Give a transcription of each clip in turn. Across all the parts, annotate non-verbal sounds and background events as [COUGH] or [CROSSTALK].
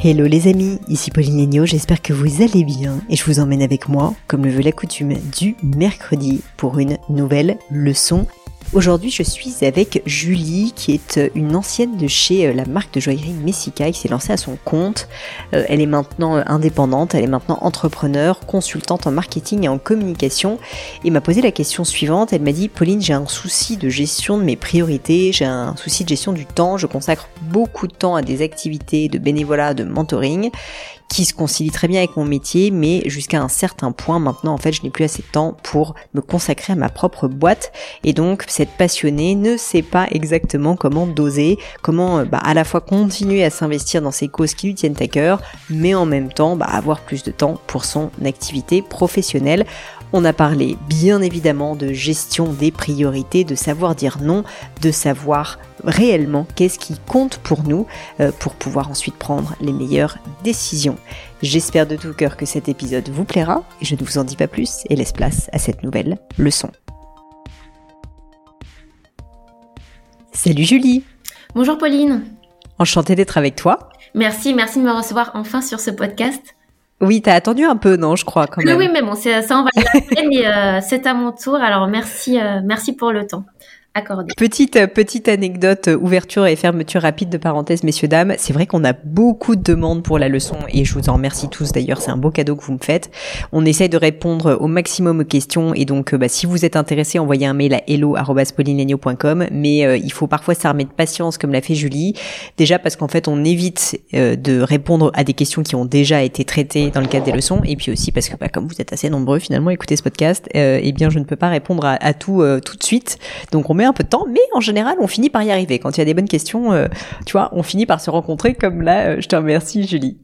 Hello les amis, ici Pauline Agneau, j'espère que vous allez bien et je vous emmène avec moi, comme le veut la coutume, du mercredi pour une nouvelle leçon Aujourd'hui, je suis avec Julie, qui est euh, une ancienne de chez euh, la marque de joaillerie Messica, qui s'est lancée à son compte. Euh, elle est maintenant indépendante, elle est maintenant entrepreneur, consultante en marketing et en communication, et m'a posé la question suivante. Elle m'a dit, Pauline, j'ai un souci de gestion de mes priorités, j'ai un souci de gestion du temps, je consacre beaucoup de temps à des activités de bénévolat, de mentoring qui se concilie très bien avec mon métier, mais jusqu'à un certain point maintenant, en fait, je n'ai plus assez de temps pour me consacrer à ma propre boîte. Et donc, cette passionnée ne sait pas exactement comment doser, comment euh, bah, à la fois continuer à s'investir dans ces causes qui lui tiennent à cœur, mais en même temps bah, avoir plus de temps pour son activité professionnelle. On a parlé bien évidemment de gestion des priorités, de savoir dire non, de savoir réellement qu'est-ce qui compte pour nous euh, pour pouvoir ensuite prendre les meilleures décisions. J'espère de tout cœur que cet épisode vous plaira et je ne vous en dis pas plus et laisse place à cette nouvelle leçon. Salut Julie Bonjour Pauline Enchantée d'être avec toi. Merci, merci de me recevoir enfin sur ce podcast. Oui, t'as attendu un peu, non, je crois quand même. Oui, oui, mais bon, ça, on va le mais euh, c'est à mon tour. Alors merci, euh, merci pour le temps. Petite euh, petite anecdote, euh, ouverture et fermeture rapide de parenthèse, messieurs dames. C'est vrai qu'on a beaucoup de demandes pour la leçon et je vous en remercie tous. D'ailleurs, c'est un beau cadeau que vous me faites. On essaye de répondre au maximum aux questions et donc, euh, bah, si vous êtes intéressé, envoyez un mail à hello@paulinelegno.com. Mais il faut parfois s'armer de patience, comme l'a fait Julie. Déjà parce qu'en fait, on évite de répondre à des questions qui ont déjà été traitées dans le cadre des leçons et puis aussi parce que, bah, comme vous êtes assez nombreux finalement à écouter ce podcast, eh bien, je ne peux pas répondre à, à tout tout de suite. Donc, on met un peu de temps, mais en général, on finit par y arriver. Quand il y a des bonnes questions, euh, tu vois, on finit par se rencontrer comme là. Euh, je te remercie, Julie.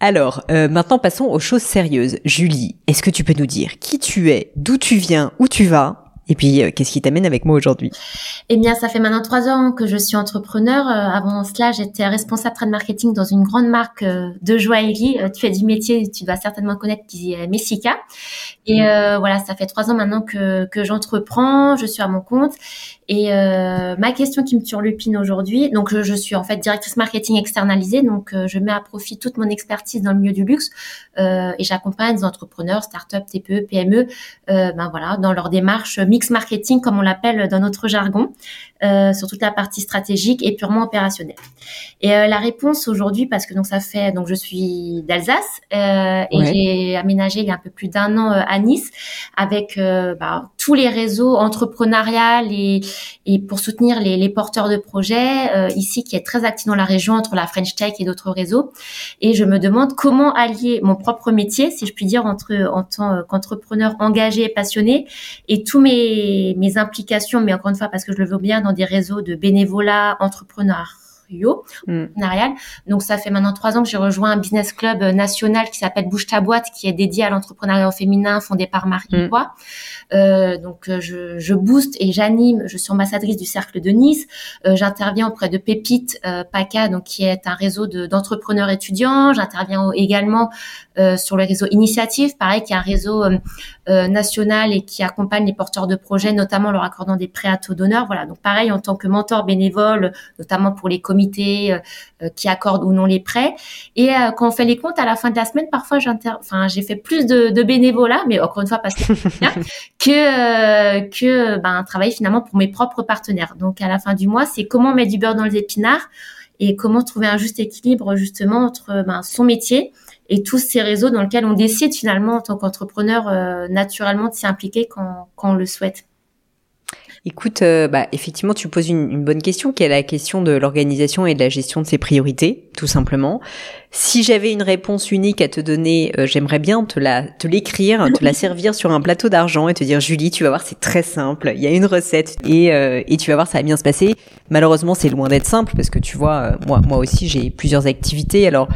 Alors, euh, maintenant passons aux choses sérieuses. Julie, est-ce que tu peux nous dire qui tu es, d'où tu viens, où tu vas et puis, qu'est-ce qui t'amène avec moi aujourd'hui? Eh bien, ça fait maintenant trois ans que je suis entrepreneur. Avant cela, j'étais responsable trade marketing dans une grande marque euh, de joaillerie. tu fais du métier, tu dois certainement connaître qui est Messica. Et mm. voilà, ça fait trois ans maintenant que, que j'entreprends. Je suis à mon compte. Et ma question qui me turlupine aujourd'hui, donc je, je, suis en fait directrice marketing externalisée, donc je mets à profit toute mon expertise dans le milieu du luxe et j'accompagne des entrepreneurs, start-up, TPE, PME, ben voilà, dans leur démarche mix marketing, comme on l'appelle dans notre jargon, euh, sur toute la partie stratégique et purement opérationnelle. Et euh, la réponse aujourd'hui, parce que donc ça fait donc je suis d'Alsace euh, et j'ai aménagé il y a un peu plus d'un an à Nice avec bah, tous les réseaux entrepreneuriales et, et pour soutenir les, les porteurs de projets ici qui est très actif dans la région entre la French Tech et d'autres réseaux. Et je me demande comment allier mon propre métier, si je puis dire, entre en tant qu'entrepreneur engagé et passionné et tous mes mes, implications, mais encore une fois parce que je le veux bien dans des réseaux de bénévolat, Mm. Donc ça fait maintenant trois ans que j'ai rejoint un business club euh, national qui s'appelle Bouge ta boîte, qui est dédié à l'entrepreneuriat féminin, fondé par Marie mm. Euh, donc euh, je, je booste et j'anime. Je suis ambassadrice du cercle de Nice. Euh, J'interviens auprès de Pépite euh, PACA, donc qui est un réseau d'entrepreneurs étudiants. J'interviens également sur le réseau Initiative, pareil, qui est un réseau national et qui accompagne les porteurs de projets, notamment leur accordant des prêts à taux d'honneur. Voilà, donc pareil en tant que mentor bénévole, notamment pour les comités comités qui accordent ou non les prêts. Et quand on fait les comptes à la fin de la semaine, parfois enfin j'ai fait plus de, de bénévolat, mais encore une fois parce que [LAUGHS] que que ben travailler finalement pour mes propres partenaires. Donc à la fin du mois, c'est comment mettre du beurre dans les épinards et comment trouver un juste équilibre justement entre ben, son métier et tous ces réseaux dans lesquels on décide finalement en tant qu'entrepreneur euh, naturellement de s'y impliquer quand, quand on le souhaite. Écoute, euh, bah, effectivement, tu poses une, une, bonne question, qui est la question de l'organisation et de la gestion de ses priorités, tout simplement. Si j'avais une réponse unique à te donner, euh, j'aimerais bien te la, te l'écrire, te la servir sur un plateau d'argent et te dire, Julie, tu vas voir, c'est très simple. Il y a une recette et, et tu vas voir, ça va bien se passer. Malheureusement, c'est loin d'être simple parce que tu vois, moi, moi aussi, j'ai plusieurs activités. Alors,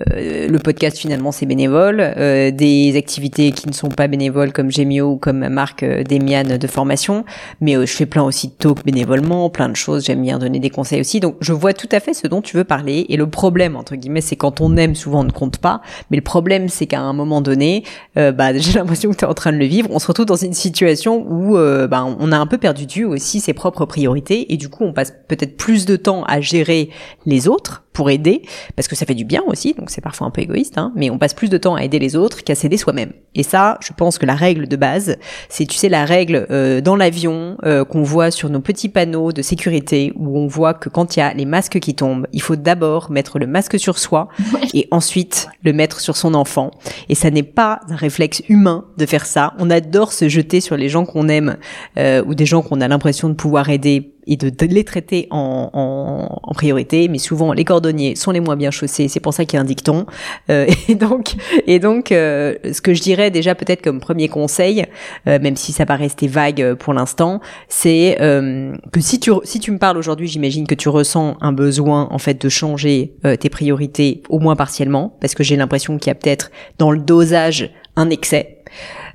euh, le podcast finalement c'est bénévole, euh, des activités qui ne sont pas bénévoles comme Gemio ou comme Marc euh, Demian de formation, mais je fais plein aussi de talks bénévolement, plein de choses, j'aime bien donner des conseils aussi, donc je vois tout à fait ce dont tu veux parler, et le problème entre guillemets c'est quand on aime souvent on ne compte pas, mais le problème c'est qu'à un moment donné, bah, [LAUGHS] j'ai l'impression que tu es en train de le vivre, on se retrouve dans une situation où bah, on a un peu perdu du aussi ses propres priorités, et du coup on passe peut-être plus de temps à gérer les autres, pour aider, parce que ça fait du bien aussi, donc c'est parfois un peu égoïste, hein, mais on passe plus de temps à aider les autres qu'à s'aider soi-même. Et ça, je pense que la règle de base, c'est, tu sais, la règle euh, dans l'avion euh, qu'on voit sur nos petits panneaux de sécurité, où on voit que quand il y a les masques qui tombent, il faut d'abord mettre le masque sur soi et ensuite le mettre sur son enfant. Et ça n'est pas un réflexe humain de faire ça. On adore se jeter sur les gens qu'on aime euh, ou des gens qu'on a l'impression de pouvoir aider et de, les traiter en, en, en, priorité, mais souvent les cordonniers sont les moins bien chaussés, c'est pour ça qu'il y a un dicton. Euh, [LAUGHS] et donc, et donc euh, ce que je dirais déjà peut-être comme premier conseil, euh, même si ça paraît rester vague pour l'instant, c'est euh, que si tu, si tu me parles aujourd'hui, j'imagine que tu ressens un besoin en fait de changer tes priorités, au moins partiellement, parce que j'ai l'impression qu'il y a peut-être dans le dosage un excès.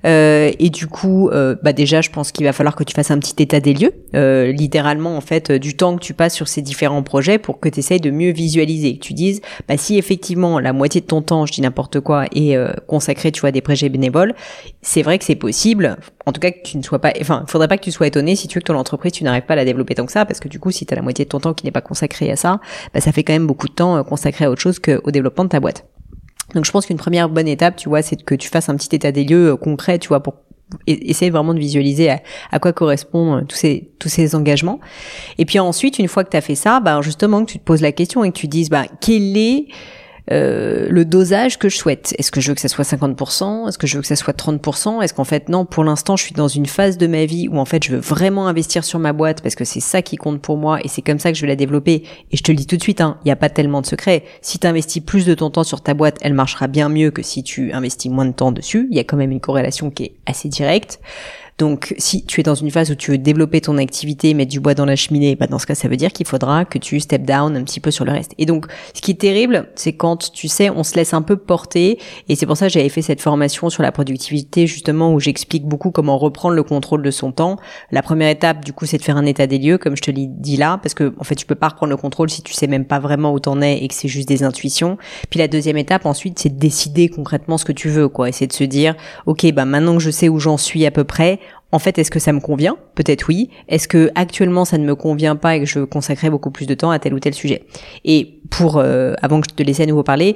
Euh, et du coup, euh, bah déjà, je pense qu'il va falloir que tu fasses un petit état des lieux, euh, littéralement en fait, du temps que tu passes sur ces différents projets pour que tu essayes de mieux visualiser, que tu dises, bah si effectivement la moitié de ton temps, je dis n'importe quoi, est consacré, tu vois, à des projets bénévoles, c'est vrai que c'est possible. En tout cas, que tu ne sois pas, enfin, faudrait pas que tu sois étonné si tu veux que ton entreprise, tu n'arrives pas à la développer tant que ça, parce que du coup, si tu as la moitié de ton temps qui n'est pas consacré à ça, bah ça fait quand même beaucoup de temps consacré à autre chose qu'au développement de ta boîte. Donc je pense qu'une première bonne étape, tu vois, c'est que tu fasses un petit état des lieux euh, concret, tu vois, pour essayer vraiment de visualiser à, quoi correspondent euh, tous ces tous ces engagements. Et puis ensuite, une fois que tu as fait ça, bah justement que tu te poses la question et que tu dises bah quel est euh, le dosage que je souhaite. Est-ce que je veux que ça soit 50% Est-ce que je veux que ça soit 30% Est-ce qu'en fait non, pour l'instant je suis dans une phase de ma vie où en fait je veux vraiment investir sur ma boîte parce que c'est ça qui compte pour moi et c'est comme ça que je vais la développer. Et je te le dis tout de suite, hein, il n'y a pas tellement de secret. Si tu investis plus de ton temps sur ta boîte, elle marchera bien mieux que si tu investis moins de temps dessus. Il y a quand même une corrélation qui est assez directe. Donc, si tu es dans une phase où tu veux développer ton activité, mettre du bois dans la cheminée, bah dans ce cas, ça veut dire qu'il faudra que tu step down un petit peu sur le reste. Et donc, ce qui est terrible, c'est quand tu sais, on se laisse un peu porter. Et c'est pour ça que j'avais fait cette formation sur la productivité, justement, où j'explique beaucoup comment reprendre le contrôle de son temps. La première étape, du coup, c'est de faire un état des lieux, comme je te l'ai dit là, parce que en fait, tu peux pas reprendre le contrôle si tu sais même pas vraiment où t'en es et que c'est juste des intuitions. Puis la deuxième étape, ensuite, c'est de décider concrètement ce que tu veux, quoi. Et c'est de se dire, ok, bah maintenant que je sais où j'en suis à peu près, en fait, est-ce que ça me convient? Peut-être oui. Est-ce que actuellement ça ne me convient pas et que je consacrerais beaucoup plus de temps à tel ou tel sujet? Et pour, euh, avant que je te laisse à nouveau parler,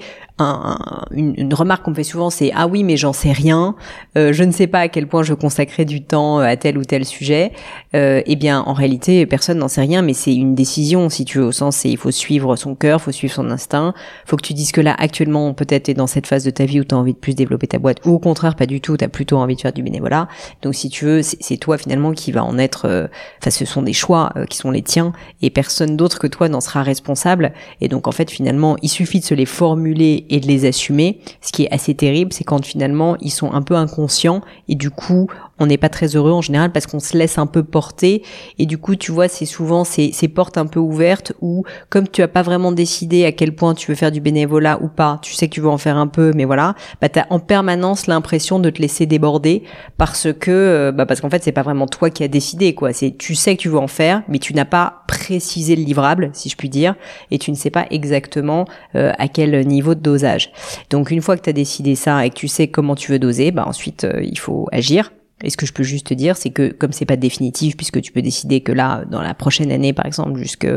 une, remarque qu'on me fait souvent, c'est ah oui, mais j'en sais rien. Euh, je ne sais pas à quel point je consacrerai du temps euh, à tel ou tel sujet. Euh, eh bien, en réalité, personne n'en sait rien, mais c'est une décision, si tu veux, au sens, c'est il faut suivre son cœur, faut suivre son instinct. Faut que tu dises que là, actuellement, peut-être t'es dans cette phase de ta vie où t'as envie de plus développer ta boîte, ou au contraire, pas du tout, t'as plutôt envie de faire du bénévolat. Donc, si tu veux, c'est toi finalement qui va en être. Euh, enfin, ce sont des choix qui sont les tiens, et personne d'autre que toi n'en sera responsable. Et donc, en fait, finalement, il suffit de se les formuler et de les assumer. Ce qui est assez terrible, c'est quand finalement ils sont un peu inconscients et du coup on n'est pas très heureux en général parce qu'on se laisse un peu porter. Et du coup tu vois c'est souvent ces, portes un peu ouvertes où comme tu as pas vraiment décidé à quel point tu veux faire du bénévolat ou pas, tu sais que tu veux en faire un peu mais voilà, bah tu as en permanence l'impression de te laisser déborder parce que euh, bah parce qu'en fait c'est pas vraiment toi qui as décidé quoi, c'est tu sais que tu veux en faire mais tu n'as pas précisé le livrable si je puis dire et tu ne sais pas exactement euh, à quel niveau de dosage. Donc une fois que tu as décidé ça et que tu sais comment tu veux doser, bah ensuite euh, il faut agir Et ce que je peux juste te dire, c'est que comme c'est pas définitif, puisque tu peux décider que là, dans la prochaine année, par exemple, jusque,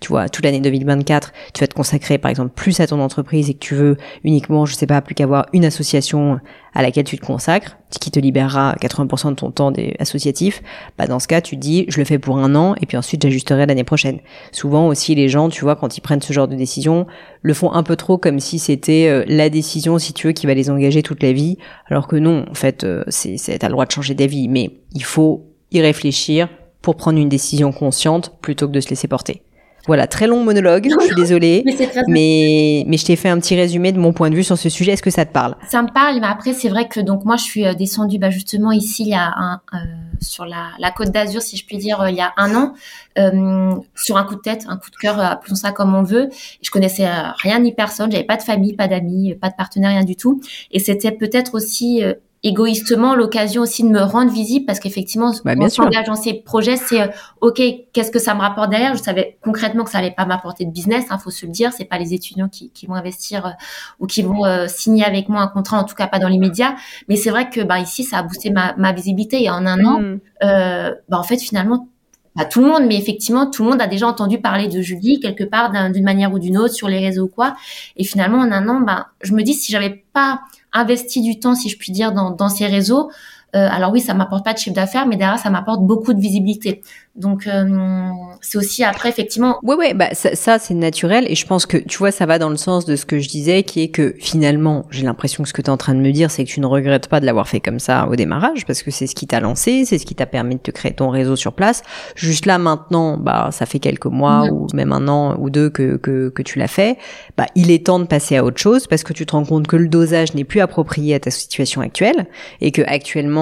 tu vois, toute l'année 2024, tu vas te consacrer, par exemple, plus à ton entreprise et que tu veux uniquement, je sais pas, plus qu'avoir une association à laquelle tu te consacres, qui te libérera 80% de ton temps des associatif, bah dans ce cas, tu dis, je le fais pour un an et puis ensuite j'ajusterai l'année prochaine. Souvent aussi, les gens, tu vois, quand ils prennent ce genre de décision, le font un peu trop comme si c'était euh, la décision, si tu veux, qui va les engager toute la vie, alors que non, en fait, euh, c'est, t'as le droit de changer d'avis, mais il faut y réfléchir pour prendre une décision consciente plutôt que de se laisser porter. Voilà, très long monologue, je suis désolée. [LAUGHS] mais, mais, je t'ai fait un petit résumé de mon point de vue sur ce sujet. Est-ce que ça te parle? Ça me parle, mais après, c'est vrai que donc moi, je suis euh, descendue bah, justement ici, il y a un, euh, sur la, la côte d'Azur, si je puis dire, euh, il y a un an, euh, sur un coup de tête, un coup de cœur, appelons ça comme on veut. Je connaissais rien ni personne, j'avais pas de famille, pas d'amis, pas de partenaire, rien du tout. Et c'était peut-être aussi égoïstement l'occasion aussi de me rendre visible parce qu'effectivement bah, mon engagement dans ces projets c'est euh, ok qu'est-ce que ça me rapporte derrière? Je savais concrètement que ça allait pas m'apporter de business hein, faut se le dire. C'est pas les étudiants qui, qui vont investir euh, ou qui vont euh, signer avec moi un contrat en tout cas pas dans l'immédiat. Mais c'est vrai que bah ici ça a boosté ma, ma visibilité. Et en un an mmh. bah en fait finalement pas tout le monde, mais effectivement, tout le monde a déjà entendu parler de Julie quelque part d'une manière ou d'une autre sur les réseaux ou quoi. Et finalement, en un an, bah, je me dis si j'avais pas investi du temps, si je puis dire, dans, dans ces réseaux, euh, alors oui, ça m'apporte pas de chiffre d'affaires, mais derrière, ça m'apporte beaucoup de visibilité. Donc euh, c'est aussi après effectivement. Ouais ouais bah ça, ça c'est naturel et je pense que tu vois ça va dans le sens de ce que je disais qui est que finalement j'ai l'impression que ce que tu es en train de me dire c'est que tu ne regrettes pas de l'avoir fait comme ça au démarrage parce que c'est ce qui t'a lancé, c'est ce qui t'a permis de te créer ton réseau sur place. Juste là maintenant bah ça fait quelques mois ou même un an ou deux que que, que tu l'as fait. Bah il est temps de passer à autre chose parce que tu te rends compte que le dosage n'est plus approprié à ta situation actuelle et que actuellement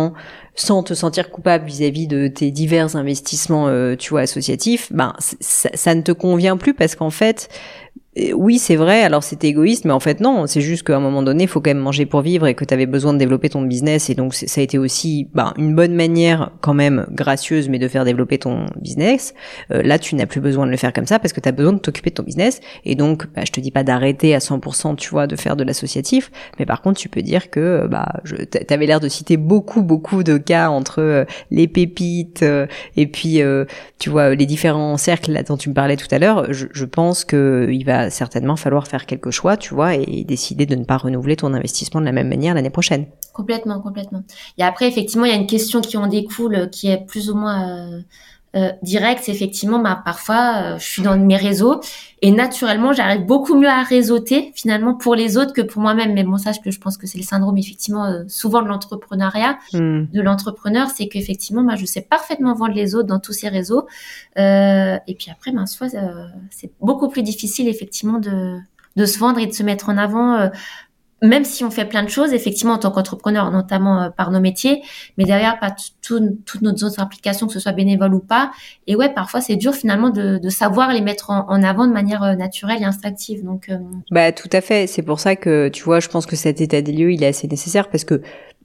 sans te sentir coupable vis-à-vis de tes divers investissements, euh, tu vois, associatifs, ben ça, ça, ne te convient plus parce qu'en fait, oui, c'est vrai, alors c'est égoïste, mais en fait non, c'est juste qu'à un moment donné, il faut quand même manger pour vivre et que tu avais besoin de développer ton business et donc ça a été aussi bah, une bonne manière quand même gracieuse mais de faire développer ton business. Euh, là, tu n'as plus besoin de le faire comme ça parce que tu as besoin de t'occuper de ton business et donc bah, je te dis pas d'arrêter à 100%, tu vois, de faire de l'associatif, mais par contre, tu peux dire que bah je t'avais l'air de citer beaucoup beaucoup de cas entre euh, les pépites euh, et puis tu vois les différents cercles dont tu me parlais tout à l'heure, je, je pense que il certainement falloir faire quelques choix, tu vois, et décider de ne pas renouveler ton investissement de la même manière l'année prochaine. Complètement, complètement. Et après, effectivement, il y a une question qui en découle, qui est plus ou moins euh, euh, direct, effectivement, bah, parfois, euh, je suis dans mes réseaux et naturellement, j'arrive beaucoup mieux à réseauter finalement pour les autres que pour moi-même. Mais bon, ça, je, je pense que c'est le syndrome effectivement euh, souvent de l'entrepreneuriat, hmm. de l'entrepreneur, c'est qu'effectivement, bah, je sais parfaitement vendre les autres dans tous ces réseaux. et puis après, ben, soit c'est beaucoup plus difficile effectivement de de se vendre et de se mettre en avant même si on fait plein de choses, effectivement, en tant qu'entrepreneur, notamment euh, par nos métiers, mais derrière, pas toutes nos autres implications, que ce soit bénévole ou pas. Et ouais, parfois, c'est dur finalement de, de, savoir les mettre en, avant de manière euh, naturelle et instinctive. Donc, euh, bah, tout à fait. C'est pour ça que, tu vois, je pense que cet état des lieux, il est assez nécessaire parce que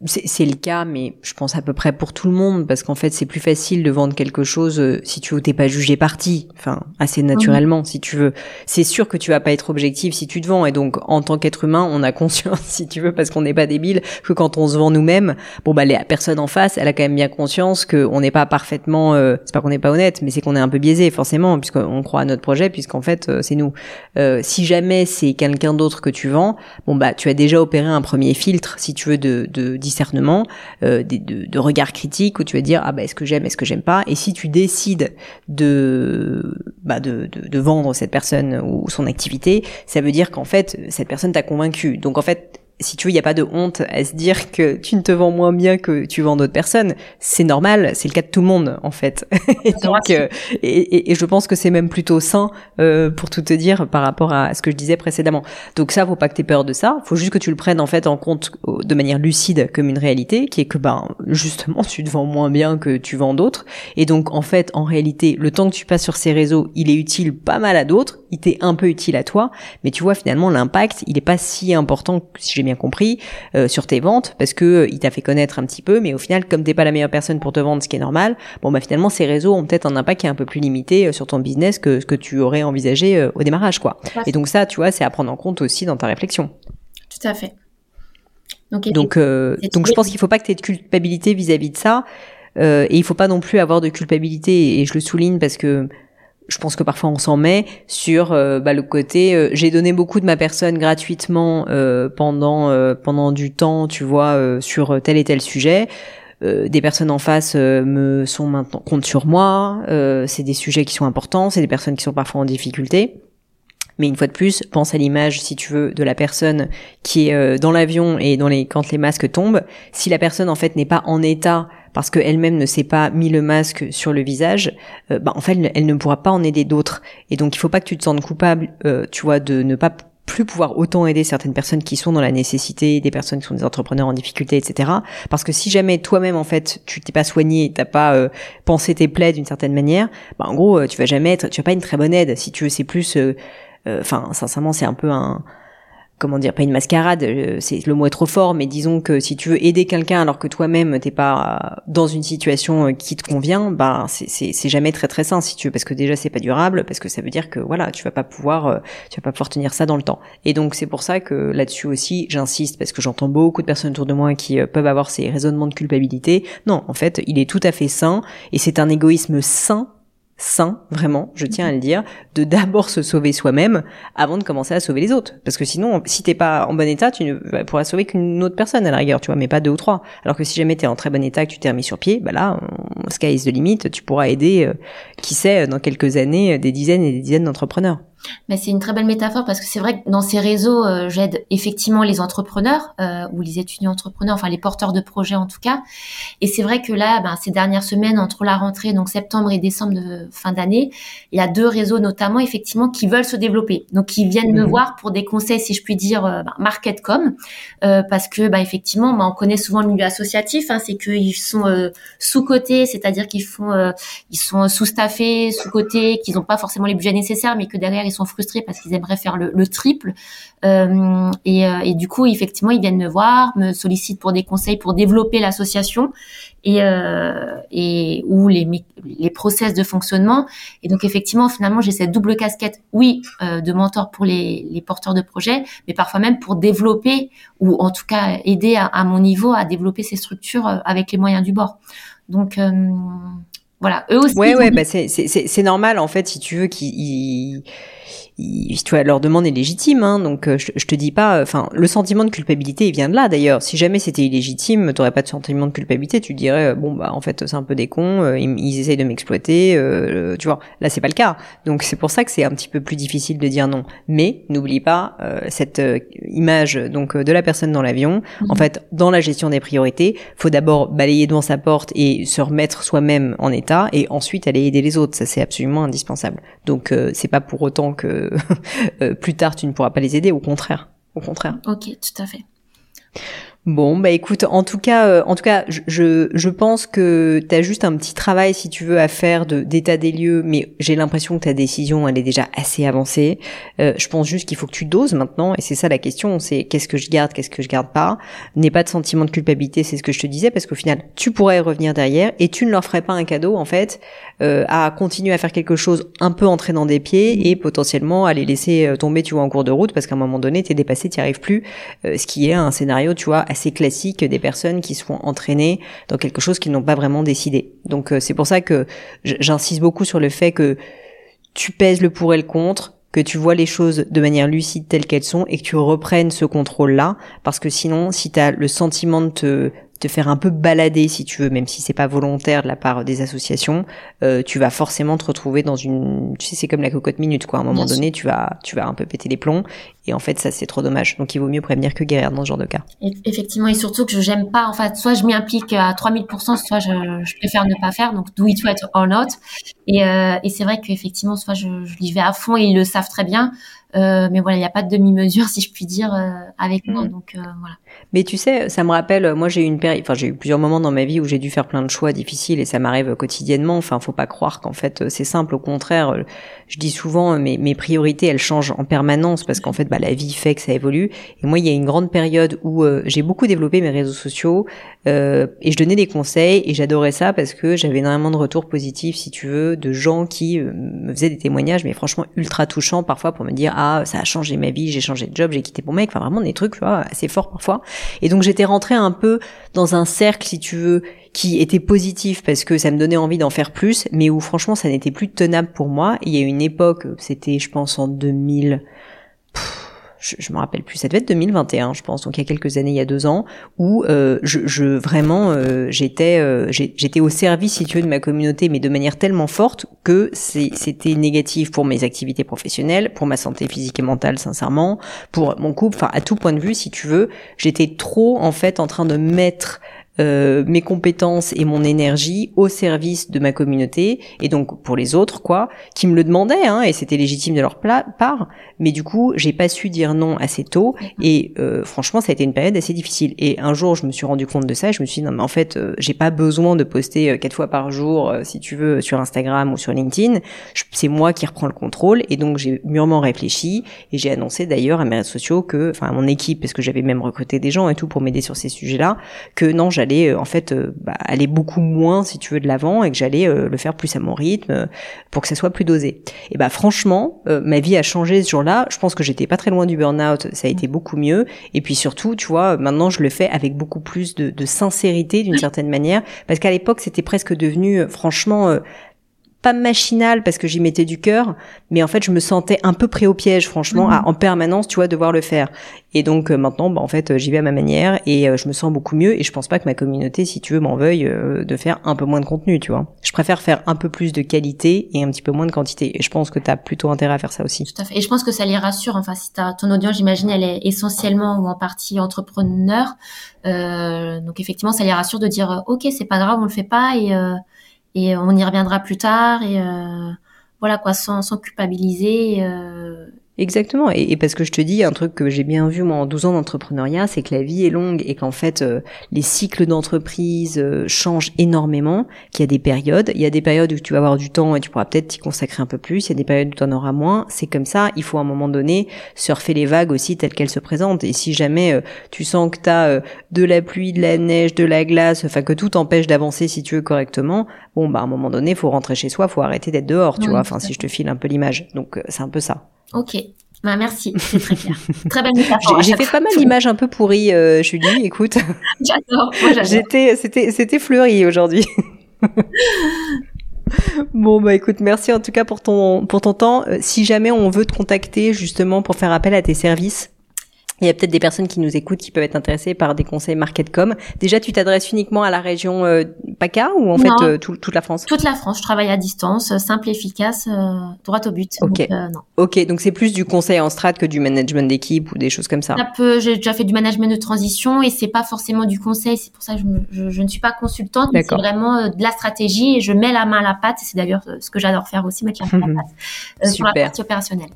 c'est le cas, mais je pense à peu près pour tout le monde, parce qu'en fait, c'est plus facile de vendre quelque chose euh, si tu veux, t'es pas jugé parti, enfin, assez naturellement, si tu veux. C'est sûr que tu vas pas être objectif si tu te vends, et donc, en tant qu'être humain, on a [LAUGHS] conscience, si tu veux, parce qu'on n'est pas débile, que quand on se vend nous-mêmes, bon, bah, la personne en face, elle a quand même bien conscience qu'on n'est pas parfaitement, euh, c'est pas qu'on n'est pas honnête, mais c'est qu'on est un peu biaisé, forcément, puisqu'on croit à notre projet, puisqu'en fait, euh, c'est nous. si jamais c'est quelqu'un d'autre que tu vends, bon, bah, tu as déjà opéré un premier filtre, si tu veux, de, de discernement, euh, de, regard critique où tu vas dire ah bah est-ce que j'aime, est-ce que j'aime pas? Et si tu décides de bah de, de vendre cette personne ou son activité, ça veut dire qu'en fait cette personne t'a convaincu. Donc en fait si tu veux, il n'y a pas de honte à se dire que tu ne te vends moins bien que tu vends d'autres personnes. C'est normal, c'est le cas de tout le monde en fait. [LAUGHS] et donc, euh, et, et, je pense que c'est même plutôt sain euh, pour tout te dire par rapport à ce que je disais précédemment. Donc ça, faut pas que tu aies peur de ça. Faut juste que tu le prennes en fait en compte de manière lucide comme une réalité, qui est que ben justement tu te vends moins bien que tu vends d'autres. Et donc en fait, en réalité, le temps que tu passes sur ces réseaux, il est utile pas mal à d'autres. Il t'est un peu utile à toi, mais tu vois finalement l'impact, il est pas si important si j'ai bien compris euh, sur tes ventes parce que euh, il t'a fait connaître un petit peu mais au final comme t'es pas la meilleure personne pour te vendre ce qui est normal bon bah finalement ces réseaux ont peut-être un impact qui est un peu plus limité euh, sur ton business que ce que tu aurais envisagé au démarrage quoi. Et donc ça tu vois c'est à prendre en compte aussi dans ta réflexion. Tout à fait. Donc, donc, donc je pense qu'il faut pas que tu aies de culpabilité vis-à-vis de ça. et il faut pas non plus avoir de culpabilité, et je le souligne parce que je pense que parfois on s'en met sur euh, bah, le côté euh, j'ai donné beaucoup de ma personne gratuitement euh, pendant pendant du temps tu vois sur tel et tel sujet. Des personnes en face me sont maintenant comptent sur moi. C'est des sujets qui sont importants c'est des personnes qui sont parfois en difficulté. Mais une fois de plus, pense à l'image, si tu veux, de la personne qui est dans l'avion et dans les quand les masques tombent. Si la personne en fait n'est pas en état parce qu'elle-même ne s'est pas mis le masque sur le visage, euh, bah, en fait, elle, ne pourra pas en aider d'autres. Et donc, il faut pas que tu te sentes coupable, euh, tu vois, de ne pas plus pouvoir autant aider certaines personnes qui sont dans la nécessité, des personnes qui sont des entrepreneurs en difficulté, etc. Parce que si jamais toi-même en fait tu t'es pas soigné, t'as pas euh, pensé tes plaies d'une certaine manière, bah en gros tu vas jamais être, tu vas pas une très bonne aide. Si tu veux, c'est plus, enfin sincèrement c'est un peu un comment dire, pas une mascarade, euh, c'est le mot est trop fort, mais disons que si tu veux aider quelqu'un alors que toi-même t'es pas dans une situation euh, qui te convient, bah c'est jamais très très sain si tu veux, parce que déjà c'est pas durable, parce que ça veut dire que voilà, tu vas pas pouvoir, euh, tu vas pas pouvoir tenir ça dans le temps. Et donc c'est pour ça que là-dessus aussi j'insiste, parce que j'entends beaucoup de personnes autour de moi qui peuvent avoir ces raisonnements de culpabilité. Non, en fait, il est tout à fait sain, et c'est un égoïsme sain sain, vraiment, je tiens à le dire, de d'abord se sauver soi-même avant de commencer à sauver les autres. Parce que sinon, si t'es pas en bon état, tu ne pourras sauver qu'une autre personne à la rigueur, tu vois, mais pas deux ou trois. Alors que si jamais t'es en très bon état, que tu t'es remis sur pied, bah là, sky is the limit, tu pourras aider, euh, qui sait, dans quelques années, des dizaines et des dizaines d'entrepreneurs. Mais c'est une très belle métaphore parce que c'est vrai que dans ces réseaux, euh, j'aide effectivement les entrepreneurs euh, ou les étudiants entrepreneurs, enfin les porteurs de projets en tout cas. Et c'est vrai que là, ben, ces dernières semaines, entre la rentrée, donc septembre et décembre de fin d'année, il y a deux réseaux notamment effectivement qui veulent se développer. Donc qui viennent me mhm. voir pour des conseils, si je puis dire, euh, ben, marketcom, euh, parce que ben, effectivement, ben, on connaît souvent le milieu associatif, hein, c'est qu'ils sont euh, sous-cotés, c'est-à-dire qu'ils font, ils sont sous-staffés, sous-cotés, qu'ils n'ont pas forcément les budgets nécessaires, mais que derrière sont frustrés parce qu'ils aimeraient faire le, triple. Euh, et, euh, et, du coup, effectivement, ils viennent me voir, me sollicitent pour des conseils pour développer l'association et, euh, ou les, les process de fonctionnement. Et donc, effectivement, finalement, j'ai cette double casquette, oui, de mentor pour les, les porteurs de projets, mais parfois même pour développer ou en tout cas aider à, à mon niveau à déveloper ces structures avec les moyens du bord. Donc voilà, eux aussi. Ouais, ouais, bah c'est c'est normal en fait si tu veux qu'ils tu vois, leur demande est légitime, hein, donc euh, je, te dis pas, enfin, le sentiment de culpabilité, il vient de là d'ailleurs. Si jamais c'était illégitime, t'aurais pas de sentiment de culpabilité, tu dirais, euh, bon bah en fait c'est un peu des cons, euh, ils, essayent de m'exploiter, tu vois. Là c'est pas le cas, donc c'est pour ça que c'est un petit peu plus difficile de dire non. Mais n'oublie pas cette image donc de la personne dans l'avion. En mhm. fait, dans la gestion des priorités, faut d'abord balayer devant sa porte et se remettre soi-même en état, et ensuite aller aider les autres. Ça c'est absolument indispensable. Donc c'est pas pour autant que euh, [LAUGHS] plus tard tu ne pourras pas les aider, au contraire. Au contraire. Ok, tout à fait. Bon, bah écoute, en tout cas, euh, en tout cas, je, je pense que tu as juste un petit travail, si tu veux, à faire de d'état des lieux, mais j'ai l'impression que ta décision, elle est déjà assez avancée. Euh, je pense juste qu'il faut que tu doses maintenant, et c'est ça la question, c'est qu'est-ce que je garde, qu'est-ce que je garde pas. N'aie pas de sentiment de culpabilité, c'est ce que je te disais, parce qu'au final, tu pourrais revenir derrière, et tu ne leur ferais pas un cadeau, en fait, euh, à continuer à faire quelque chose un peu entraînant des pieds, et potentiellement à les laisser tomber, tu vois, en cours de route, parce qu'à un moment donné, t'es dépassé, t'y arrives plus, ce qui est un scénario, tu vois, assez classique des personnes qui sont entraînées dans quelque chose qu'ils n'ont pas vraiment décidé. Donc euh, c'est pour ça que j'insiste beaucoup sur le fait que tu pèses le pour et le contre, que tu vois les choses de manière lucide telles qu'elles sont et que tu reprennes ce contrôle-là, parce que sinon, si tu as le sentiment de te te faire un peu balader si tu veux, même si c'est pas volontaire de la part des associations, euh, tu vas forcément te retrouver dans une, tu sais, c'est comme la cocotte minute quoi. À un moment donné, tu vas, tu vas un peu péter les plombs, et en fait, ça c'est trop dommage. Donc il vaut mieux prévenir que guérir dans ce genre de cas. effectivement, et surtout que je j'aime pas, en fait, soit je m'y implique à 3000%, soit je, je, préfère ne pas faire. Donc do it right or not. Et, euh, et c'est vrai qu'effectivement, soit je, je y vais à fond et ils le savent très bien. Euh, mais voilà, il n'y a pas de demi-mesure, [LAUGHS] si je puis dire, euh, avec moi. Mm. Donc euh, voilà. Mais tu sais, ça me rappelle, moi j'ai eu une période, enfin j'ai eu plusieurs moments dans ma vie où j'ai dû faire plein de choix difficiles et ça m'arrive quotidiennement. Enfin, faut pas croire qu'en fait c'est simple. Au contraire, je dis souvent mes, mes priorités elles changent en permanence parce qu'en fait bah, la vie fait que ça évolue. Et moi, il y a une grande période où j'ai beaucoup développé mes réseaux sociaux et je donnais des conseils et j'adorais ça parce que j'avais énormément de retours positifs, si tu veux, de gens qui me faisaient des témoignages, mais franchement ultra touchants parfois pour me dire ah ça a changé ma vie, j'ai changé de job, j'ai quitté mon mec, enfin vraiment des trucs vois, assez forts parfois. Et donc j'étais rentrée un peu dans un cercle, si tu veux, qui était positif parce que ça me donnait envie d'en faire plus, mais où franchement ça n'était plus tenable pour moi. Il y a une époque, c'était je pense en 2000, je, je me rappelle plus, ça devait être 2021 je pense, donc il y a quelques années, il y a deux ans, où euh, je, vraiment euh, j'étais euh, j'étais au service si tu veux de ma communauté, mais de manière tellement forte que c'était négatif pour mes activités professionnelles, pour ma santé physique et mentale sincèrement, pour mon couple, enfin à tout point de vue si tu veux, j'étais trop en fait en train de mettre euh, mes compétences et mon énergie au service de ma communauté. Et donc pour les autres quoi qui me le demandaient hein, et c'était légitime de leur part. Mais du coup j'ai pas su dire non assez tôt. Et euh, franchement ça a été une période assez difficile. Et un jour je me suis rendu compte de ça et je me suis dit non mais en fait euh, j'ai pas besoin de poster quatre fois par jour si tu veux sur Instagram ou sur LinkedIn. C'est moi qui reprends le contrôle. Et donc j'ai mûrement réfléchi. Et j'ai annoncé d'ailleurs à mes réseaux sociaux que enfin à mon équipe parce que j'avais même recruté des gens et tout pour m'aider sur ces sujets là que non j'allais euh, en fait euh, bah, aller beaucoup moins si tu veux de l'avant et que j'allais euh, le faire plus à mon rythme pour que ça soit plus dosé. Et bah franchement, ma vie a changé ce jour-là. Je pense que j'étais pas très loin du burn-out, ça a été beaucoup mieux. Et puis surtout, tu vois, maintenant je le fais avec beaucoup plus de, de sincérité d'une certaine manière, parce qu'à l'époque c'était presque devenu franchement pas machinal parce que j'y mettais du cœur, mais en fait je me sentais un peu pris au piège, franchement, à, mhm. en permanence, tu vois, devoir le faire. Et donc euh, maintenant, bah, en fait, j'y vais à ma manière et euh, je me sens beaucoup mieux. Et je pense pas que ma communauté, si tu veux, m'en veuille euh, de faire un peu moins de contenu, tu vois. Je préfère faire un peu plus de qualité et un petit peu moins de quantité. Et je pense que tu as plutôt intérêt à faire ça aussi. Tout à fait. Et je pense que ça les rassure. Enfin, si as, ton audience, j'imagine, elle est essentiellement ou en partie entrepreneur. donc effectivement, ça les rassure de dire, ok, c'est pas grave, on le fait pas et et on y reviendra plus tard et euh, voilà quoi sans, sans culpabiliser euh, Exactement, et, parce que je te dis un truc que j'ai bien vu moi en 12 ans d'entrepreneuriat, c'est que la vie est longue et qu'en fait euh, les cycles d'entreprise euh, changent énormément, qu'il y a des périodes, il y a des périodes où tu vas avoir du temps et tu pourras peut-être t'y consacrer un peu plus, il y a des périodes où tu en auras moins, c'est comme ça, il faut à un moment donné surfer les vagues aussi telles qu'elles se présentent, et si jamais euh, tu sens que tu as de la pluie, de la neige, de la glace, enfin que tout t'empêche d'avancer si tu veux correctement, bon bah à un moment donné, faut rentrer chez soi, faut arrêter d'être dehors, tu vois, enfin si je te file un peu l'image, donc c'est un peu ça. Ok. Bah, merci, c'est très clair. très belle métaphore. J'ai fait pas mal d'images un peu pourries, euh, Julie. Écoute, [LAUGHS] j'adore. J'étais, c'était, c'était fleuri aujourd'hui. [LAUGHS] Bon bah écoute, merci en tout cas pour ton pour ton temps. Euh, si jamais on veut te contacter justement pour faire appel à tes services, il y a peut-être des personnes qui nous écoutent qui peuvent être intéressées par des conseils marketcom. Déjà, tu t'adresses uniquement à la région euh, PACA ou en fait euh, toute la France? Toute la France. Je travaille à distance, simple, efficace, euh, droit au but. Ok. Donc, non. Ok, donc c'est plus du conseil en strat que du management d'équipe ou des choses comme ça? J'ai déjà fait du management de transition et c'est pas forcément du conseil. C'est pour ça que je, je, ne suis pas consultante, mais c'est vraiment de la stratégie et je mets la main à la pâte. C'est d'ailleurs ce que j'adore faire aussi, mettre la main à la pâte sur la partie opérationnelle.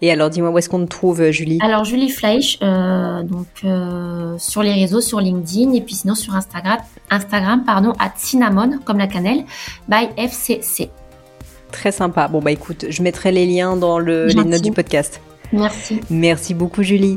Et alors, dis-moi où est-ce qu'on te trouve, euh, Julie? Alors, Julie Fleisch, euh, donc euh, sur les réseaux, sur LinkedIn, et puis sinon sur Instagram, Instagram, pardon, à cinnamon, comme la cannelle, by FCC. Très sympa. Bon bah écoute, je mettrai les liens dans le, les notes du podcast. Merci. Merci beaucoup, Julie.